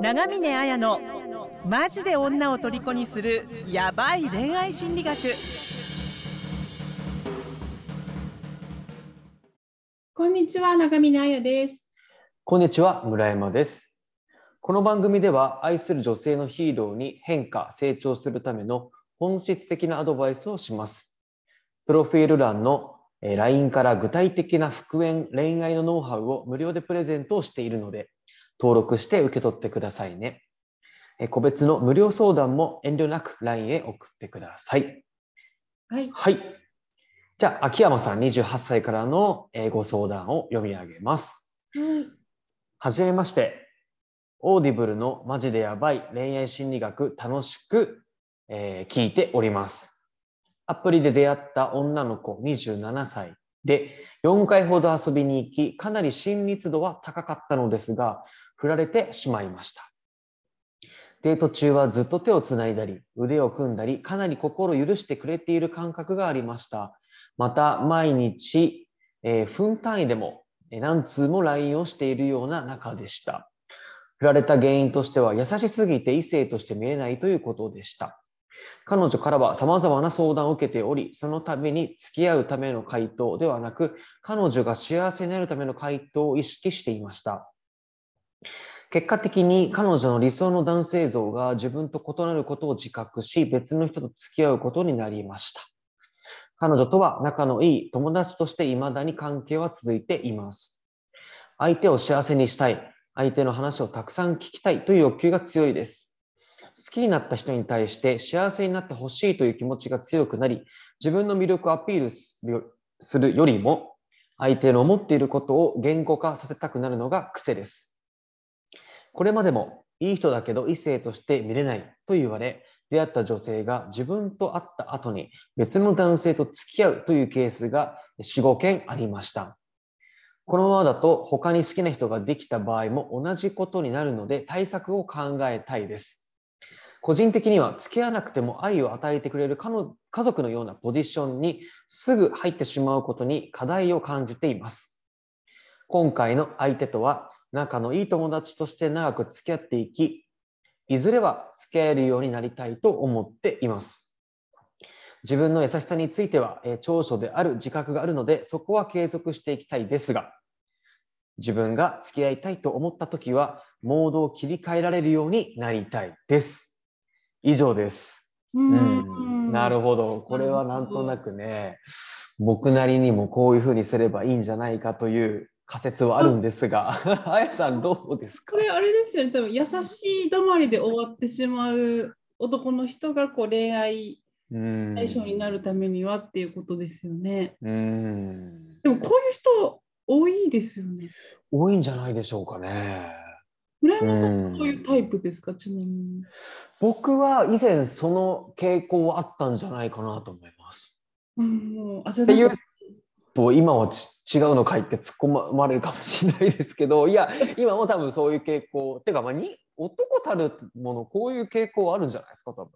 長峰綾のマジで女を虜にするヤバい恋愛心理学。こんにちは長峰彩です。こんにちは村山です。この番組では愛する女性のヒーローに変化成長するための本質的なアドバイスをします。プロフィール欄の LINE から具体的な復縁恋愛のノウハウを無料でプレゼントをしているので登録して受け取ってくださいね。個別の無料相談も遠慮なく LINE へ送ってください。はい。はい。じゃあ、秋山さん28歳からのご相談を読み上げます。はじめまして。 Audible のマジでやばい恋愛心理学楽しく、えー聞いております。アプリで出会った女の子27歳で4回ほど遊びに行き、かなり親密度は高かったのですが、振られてしまいました。デート中はずっと手をつないだり、腕を組んだり、かなり心を許してくれている感覚がありました。また、毎日、えー分単位でも何通も LINE をしているような仲でした。振られた原因としては、優しすぎて異性として見えないということでした。彼女からは様々な相談を受けており、そのために付き合うための回答ではなく、彼女が幸せになるための回答を意識していました。結果的に彼女の理想の男性像が自分と異なることを自覚し、別の人と付き合うことになりました。彼女とは仲のいい友達として未だに関係は続いています。相手を幸せにしたい、相手の話をたくさん聞きたいという欲求が強いです。好きになった人に対して幸せになってほしいという気持ちが強くなり、自分の魅力をアピールするするよりも、相手の思っていることを言語化させたくなるのが癖です。これまでもいい人だけど異性として見れないと言われ、出会った女性が自分と会った後に別の男性と付き合うというケースが4、5件ありました。このままだと他に好きな人ができた場合も同じことになるので対策を考えたいです。個人的には付き合わなくても愛を与えてくれる家族のようなポジションにすぐ入ってしまうことに課題を感じています。今回の相手とは仲のいい友達として長く付き合っていき、いずれは付き合えるようになりたいと思っています。自分の優しさについては、えー長所である自覚があるので、そこは継続していきたいですが、自分が付き合いたいと思ったときは、モードを切り替えられるようになりたいです。以上です。ううん、なるほど。これはなんとなくね、僕なりにもこういうふうにすればいいんじゃないかという仮説はあるんですが、あやさんどうですか？これあれですよね。多分優しい止まりで終わってしまう男の人がこう恋愛うん対象になるためにはっていうことですよね。うんでもこういう人多いですよね。多いんじゃないでしょうかね。村山さんはこういうタイプですか？ちなみに。僕は以前その傾向はあったんじゃないかなと思います。うん、あじゃあっていうと今はち違うのかいって突っ込まれるかもしれないですけどいや今も多分そういう傾向っていうかまあに男たるものこういう傾向あるんじゃないですか多分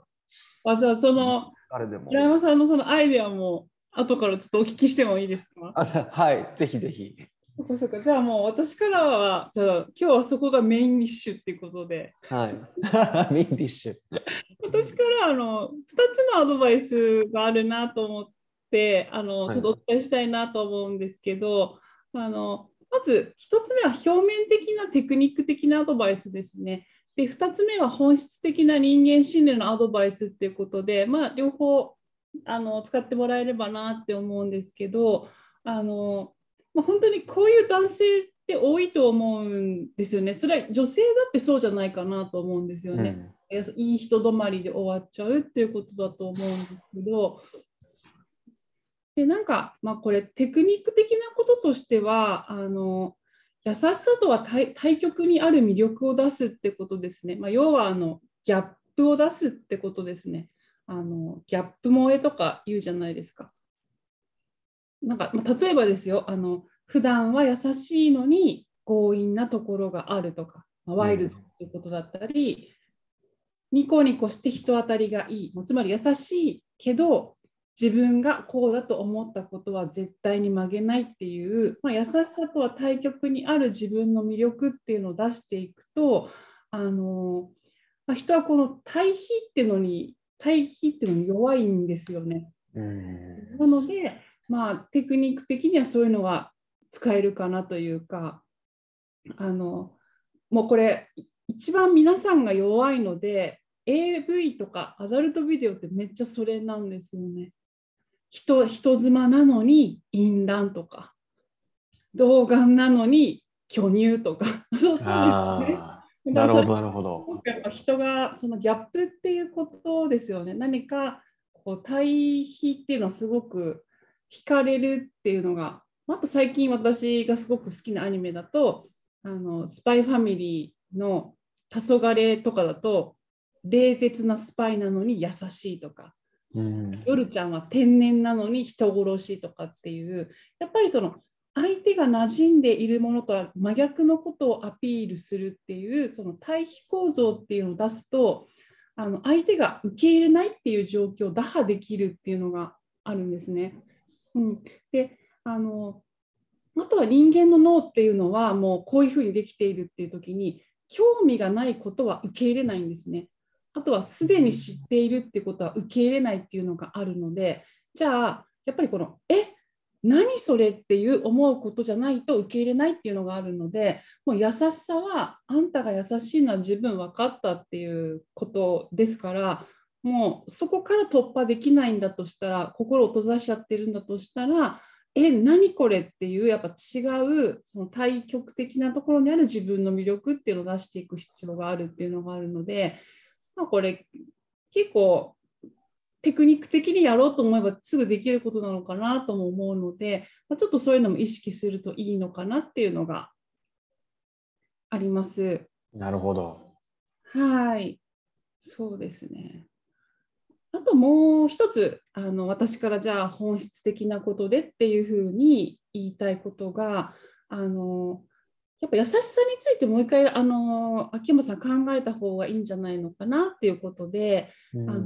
あじゃあその誰でも。村山さんのそのアイデアも後からちょっとお聞きしてもいいですか？あはいぜひぜひ。そっかそっかじゃあもう私からはじゃあ今日はそこがメインディッシュっていうことではい。メインディッシュ。私からあの2つのアドバイスがあるなと思ってあのはいちょっとお伝えしたいなと思うんですけど、あのまず1つ目は表面的なテクニック的なアドバイスですね。で2つ目は本質的な人間心理のアドバイスっていうことで、まあ、両方あの使ってもらえればなって思うんですけどあの、まあ、本当にこういう男性って多いと思うんですよね。それは女性だってそうじゃないかなと思うんですよね。いい人止まりで終わっちゃうっていうことだと思うんですけど、でなんか、まあ、これテクニック的なこととしてはあの優しさとは対対極にある魅力を出すってことですね、まあ、要はあのギャップを出すってことですね。あのギャップ萌えとか言うじゃないですか。なんか、まあ、例えばですよ。あの普段は優しいのに強引なところがあるとか、まあワイルドっていうことだったり、ニコニコして人当たりがいい、もうつまり優しいけど、自分がこうだと思ったことは絶対に曲げないっていう、まあ、優しさとは対極にある自分の魅力っていうのを出していくと、あの、まあ、人はこの対比っていうのに対比っていうのに弱いんですよね。うんなので、まあ、テクニック的にはそういうのが使えるかなというかあのもうこれ一番皆さんが弱いので AV とかアダルトビデオってめっちゃそれなんですよね。人人妻なのに淫乱とか童顔なのに巨乳とか そうですね。なるほど、なるほど。やっぱ人がそのギャップっていうことですよね。何かこう対比っていうのはすごく惹かれるっていうのが、あと最近私がすごく好きなアニメだと、あのスパイファミリーの黄昏とかだと、冷徹なスパイなのに優しいとか、うん夜ちゃんは天然なのに人殺しとかっていう、やっぱりその相手が馴染んでいるものとは真逆のことをアピールするっていうその対比構造っていうのを出すとあの相手が受け入れないっていう状況を打破できるっていうのがあるんですね。うん、であのあとは人間の脳っていうのはもうこういうふうにできているっていう時に興味がないことは受け入れないんですね。あとはすでに知っているってことは受け入れないっていうのがあるのでじゃあやっぱりこの「え何それ?」っていう思うことじゃないと受け入れないっていうのがあるのでもう優しさはあんたが優しいのは十分分かったっていうことですからもうそこから突破できないんだとしたら心を閉ざしちゃってるんだとしたらえ何これっていうやっぱ違うその対極的なところにある自分の魅力っていうのを出していく必要があるっていうのがあるので、まあ、これ結構テクニック的にやろうと思えばすぐできることなのかなとも思うので、まあ、ちょっとそういうのも意識するといいのかなっていうのがあります。なるほど。はい、そうですね。あともう一つあの私からじゃあ本質的なことでっていうふうに言いたいことがあのやっぱ優しさについてもう一回あの秋山さん考えた方がいいんじゃないのかなっていうことで、うんあの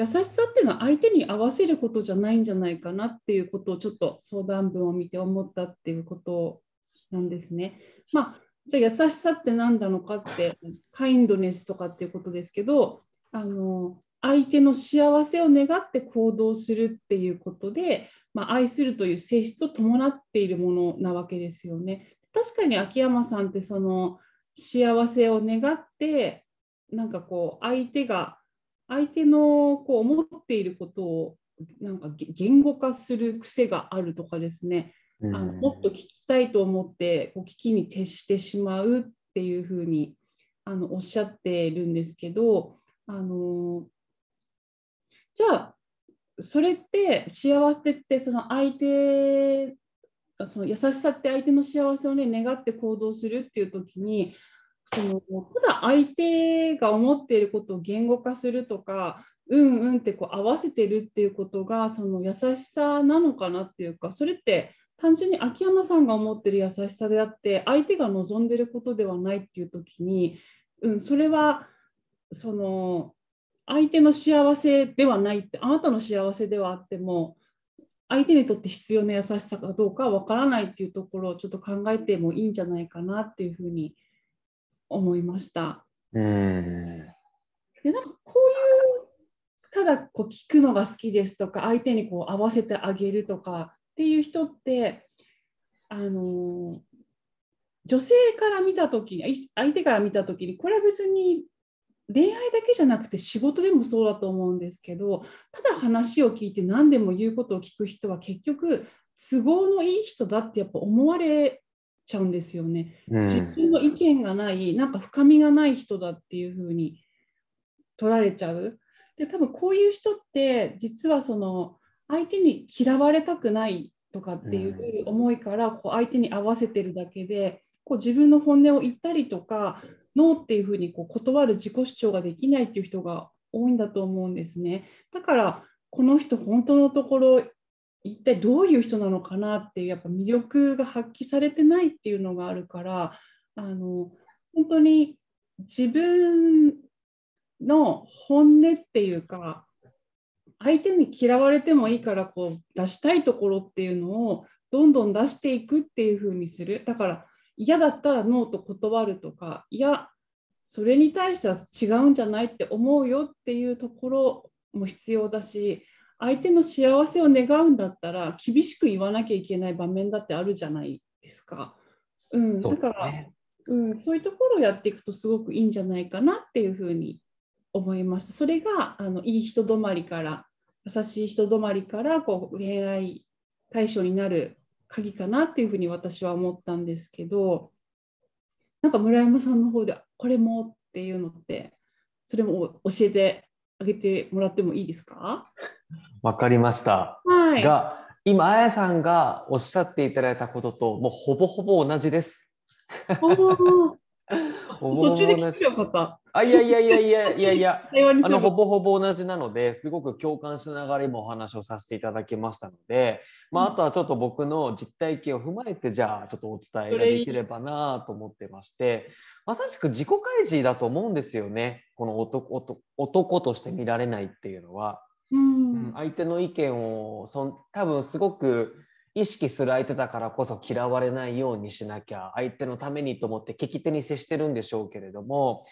優しさっていうのは相手に合わせることじゃないんじゃないかなっていうことをちょっと相談文を見て思ったっていうことなんですね。まあじゃあ優しさって何なのかってカインドネスとかっていうことですけどあの相手の幸せを願って行動するっていうことで、まあ、愛するという性質を伴っているものなわけですよね。確かに秋山さんってその幸せを願ってなんかこう相手が相手のこう思っていることをなんか言語化する癖があるとかですね。あのもっと聞きたいと思ってこう聞きに徹してしまうっていうふうにあのおっしゃってるんですけどあのじゃあそれって幸せってその相手その優しさって相手の幸せをね願って行動するっていう時にそのただ相手が思っていることを言語化するとかうんうんってこう合わせてるっていうことがその優しさなのかなっていうかそれって単純に秋山さんが思ってる優しさであって相手が望んでることではないっていう時に、うん、それはその相手の幸せではないってあなたの幸せではあっても相手にとって必要な優しさかどうかは分からないっていうところをちょっと考えてもいいんじゃないかなっていうふうに思いました。うんでなんかこういうただこう聞くのが好きですとか相手にこう合わせてあげるとかっていう人ってあの女性から見た時に相手から見た時にこれは別に恋愛だけじゃなくて仕事でもそうだと思うんですけどただ話を聞いて何でも言うことを聞く人は結局都合のいい人だってやっぱ思われちゃうんですよね。うん自分の意見がない、なんか深みがない人だっていうふうに取られちゃう。で、多分こういう人って、実はその相手に嫌われたくないとかっていう思いから、こう相手に合わせてるだけで、こう自分の本音を言ったりとか、ノーっていうふうにこう断る自己主張ができないっていう人が多いんだと思うんですね。だから、この人、本当のところ、一体どういう人なのかなっていうやっぱ魅力が発揮されてないっていうのがあるからあの本当に自分の本音っていうか相手に嫌われてもいいからこう出したいところっていうのをどんどん出していくっていう風にするだから嫌だったらノーと断るとかいやそれに対しては違うんじゃないって思うよっていうところも必要だし相手の幸せを願うんだったら厳しく言わなきゃいけない場面だってあるじゃないですか。うん、だから、ね、うん、そういうところをやっていくとすごくいいんじゃないかなっていうふうに思いました。それがあのいい人止まりから優しい人止まりからこう恋愛対象になる鍵かなっていうふうに私は思ったんですけどなんか村山さんの方でこれもっていうのってそれも教えてあげてもらってもいいですか？わかりました。はい、が今あやさんがおっしゃっていただいたことともうほぼほぼ同じです。途中で聞くよかった。あいやいやいやいやいやいや。あのほぼほぼ同じなのですごく共感しながら今お話をさせていただきましたので、まあ、あとはちょっと僕の実体験を踏まえてじゃあちょっとお伝えができればなと思ってましてまさしく自己開示だと思うんですよね。この男男として見られないっていうのは。うん、相手の意見をそん多分すごく意識する相手だからこそ嫌われないようにしなきゃ相手のためにと思って聞き手に接してるんでしょうけれども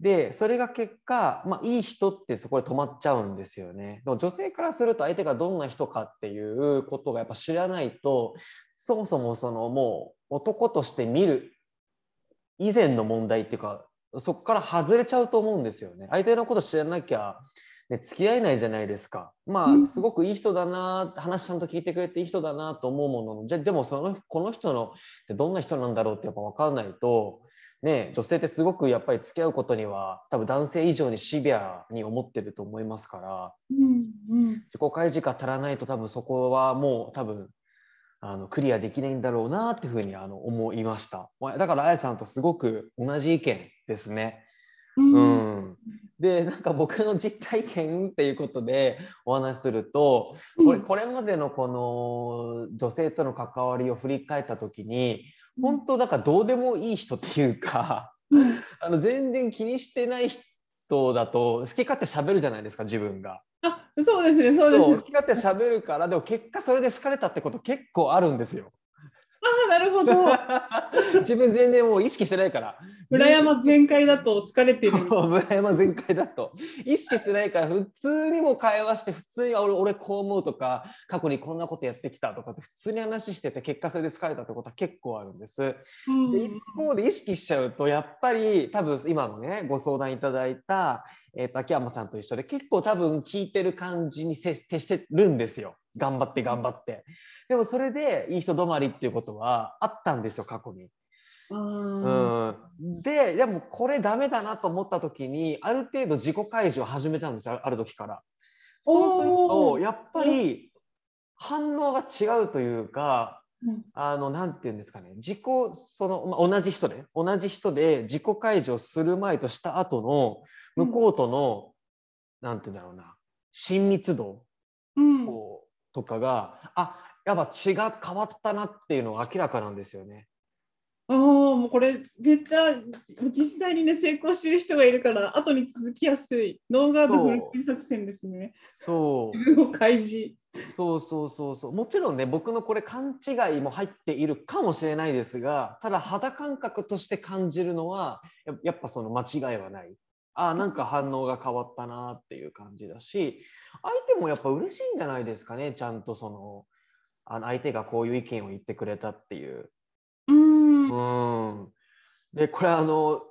でそれが結果、まあ、いい人ってそこで止まっちゃうんですよね。でも女性からすると相手がどんな人かっていうことがやっぱ知らないとそもそもそのもう男として見る以前の問題っていうかそこから外れちゃうと思うんですよね。相手のこと知らなきゃね、付き合えないじゃないですか。まあ、すごくいい人だな、話ちゃんと聞いてくれていい人だなと思うものの、じゃでもそのこの人のどんな人なんだろうってやっぱ分からないと、ね、女性ってすごくやっぱり付き合うことには多分男性以上にシビアに思ってると思いますから、うんうん、自己開示が足らないと多分そこはもう多分あのクリアできないんだろうなっていうふうにあの思いました。だからあやさんとすごく同じ意見ですね。うん、うん、でなんか僕の実体験っていうことでお話しするとこれこれまでのこの女性との関わりを振り返った時に本当だからどうでもいい人っていうか、あの全然気にしてない人だと好き勝手喋るじゃないですか自分が。あそうですねそうです好き勝手喋るからでも結果それで好かれたってこと結構あるんですよ。あなるほど。自分全然もう意識してないから。村山全開だと疲れてる。村山全開だと。意識してないから普通にも会話して普通に俺俺こう思うとか過去にこんなことやってきたとかって普通に話してて結果それで疲れたってことは結構あるんです。うん、で一方で意識しちゃうとやっぱり多分今のねご相談いただいたえー、秋山さんと一緒で結構多分聞いてる感じに徹してるんですよ頑張って頑張って。でもそれでいい人止まりっていうことはあったんですよ過去に。うん。ででもこれダメだなと思った時にある程度自己開示を始めたんですある時から。そうするとやっぱり反応が違うというかあの、なんて言うんですかね、自己、その、まあ、同じ人で、同じ人で自己開示する前とした後の、向こうとの、うん、なんて言うんだろうな、親密度、うん、とかが、あ、やっぱ血が変わったなっていうのが明らかなんですよね。ああ、もうこれ、めっちゃ実際にね、成功してる人がいるから、後に続きやすい、ノーガードフルキー作戦ですね。そう。自分を開示。そうそうそうそうもちろんね僕のこれ勘違いも入っているかもしれないですがただ肌感覚として感じるのはやっぱその間違いはないあなんか反応が変わったなっていう感じだし相手もやっぱ嬉しいんじゃないですかねちゃんとそのあの相手がこういう意見を言ってくれたっていう。うん。でこれあの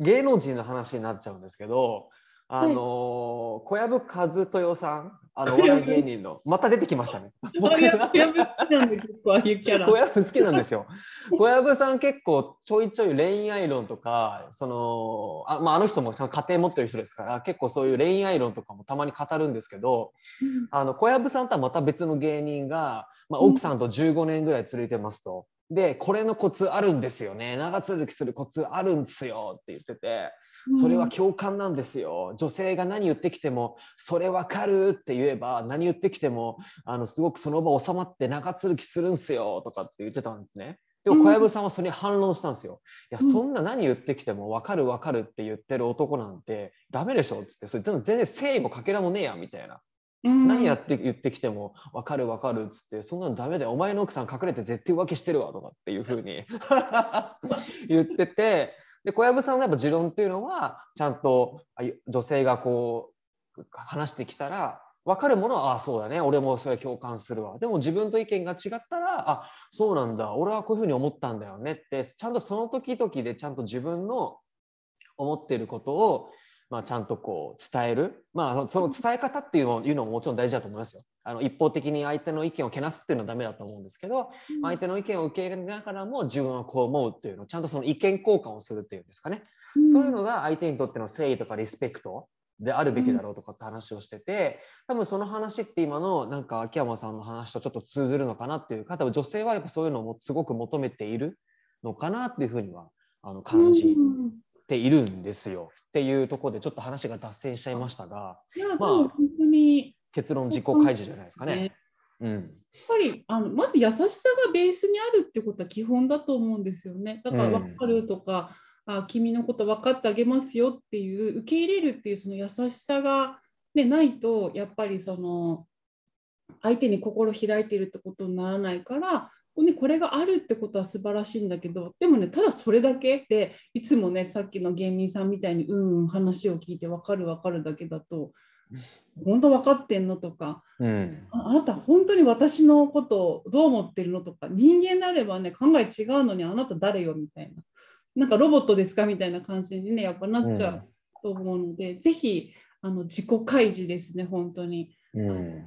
芸能人の話になっちゃうんですけどあのー、小籔和豊さん、あのお笑い芸人の、また出てきましたね。僕 小籔好きなんで、結構ああいうキャラ。小籔好きなんですよ。小籔さん結構ちょいちょい恋愛論とか、そのあ,、まあ、あの人も家庭持ってる人ですから、結構そういう恋愛論とかもたまに語るんですけど、うん、あの小籔さんとはまた別の芸人が、まあ、奥さんと15年ぐらい連れてますと。で、これのコツあるんですよね。長続きするコツあるんですよって言ってて。それは共感なんですよ。女性が何言ってきても、それわかるって言えば、何言ってきても、あのすごくその場収まって長続きするんすよとかって言ってたんですね。でも小籔さんはそれに反論したんですよ。いや、そんな何言ってきても分かる分かるって言ってる男なんてダメでしょっつって、それ全然誠意もかけらもねえやみたいな。何やって言ってきても分かる分かるっつってそんなのダメだよお前の奥さん隠れて絶対浮気してるわとかっていうふうに 言っててで小籔さんのやっぱ持論っていうのはちゃんと女性がこう話してきたら分かるものはああそうだね。俺もそれ共感するわ。でも自分と意見が違ったらあそうなんだ。俺はこういうふうに思ったんだよねってちゃんとその時々でちゃんと自分の思ってることをまあ、ちゃんとこう伝える、まあ、その伝え方っていうのいうのももちろん大事だと思いますよ。あの一方的に相手の意見をけなすっていうのはダメだと思うんですけど、うん、相手の意見を受け入れながらも自分はこう思うっていうのをちゃんとその意見交換をするっていうんですかね、うん、そういうのが相手にとっての誠意とかリスペクトであるべきだろうとかって話をしてて、多分その話って今のなんか秋山さんの話とちょっと通ずるのかなっていうか多分女性はやっぱそういうのをすごく求めているのかなっていうふうにはあの感じているんですよっていうところでちょっと話が脱線しちゃいましたが、まあ、本当に結論自己開示じゃないですかね。うん、やっぱりあのまず優しさがベースにあるってことは基本だと思うんですよね。だから分かるとか、うん、あ君のこと分かってあげますよっていう受け入れるっていうその優しさが、ね、ないとやっぱりその相手に心開いてるってことにならないからね、これがあるってことは素晴らしいんだけどでもねただそれだけでいつもねさっきの芸人さんみたいにうんうん話を聞いて分かる分かるだけだと本当分かってんのとか、うん、あなた本当に私のことをどう思ってるのとか人間であればね考え違うのにあなた誰よみたいな。なんかロボットですかみたいな感じにねやっぱなっちゃうと思うので、うん、ぜひあの自己開示ですね本当に。うん、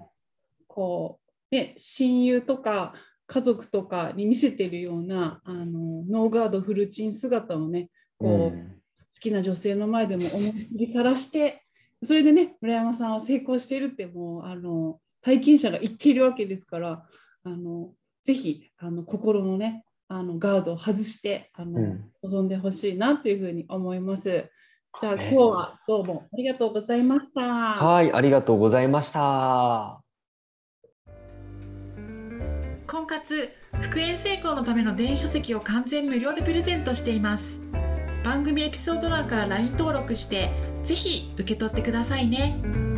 こうね親友とか家族とかに見せてるようなあのノーガードフルチン姿をねこう、うん、好きな女性の前でも思いっきりさらしてそれでね村山さんは成功しているってもうあの体験者が言っているわけですからあのぜひあの心のねあのガードを外してあの、うん、望んでほしいなというふうに思います。じゃあ今日はどうもありがとうございました。はい、ありがとうございました。婚活復縁成功のための電子書籍を完全無料でプレゼントしています番組エピソード欄から LINE 登録してぜひ受け取ってくださいね。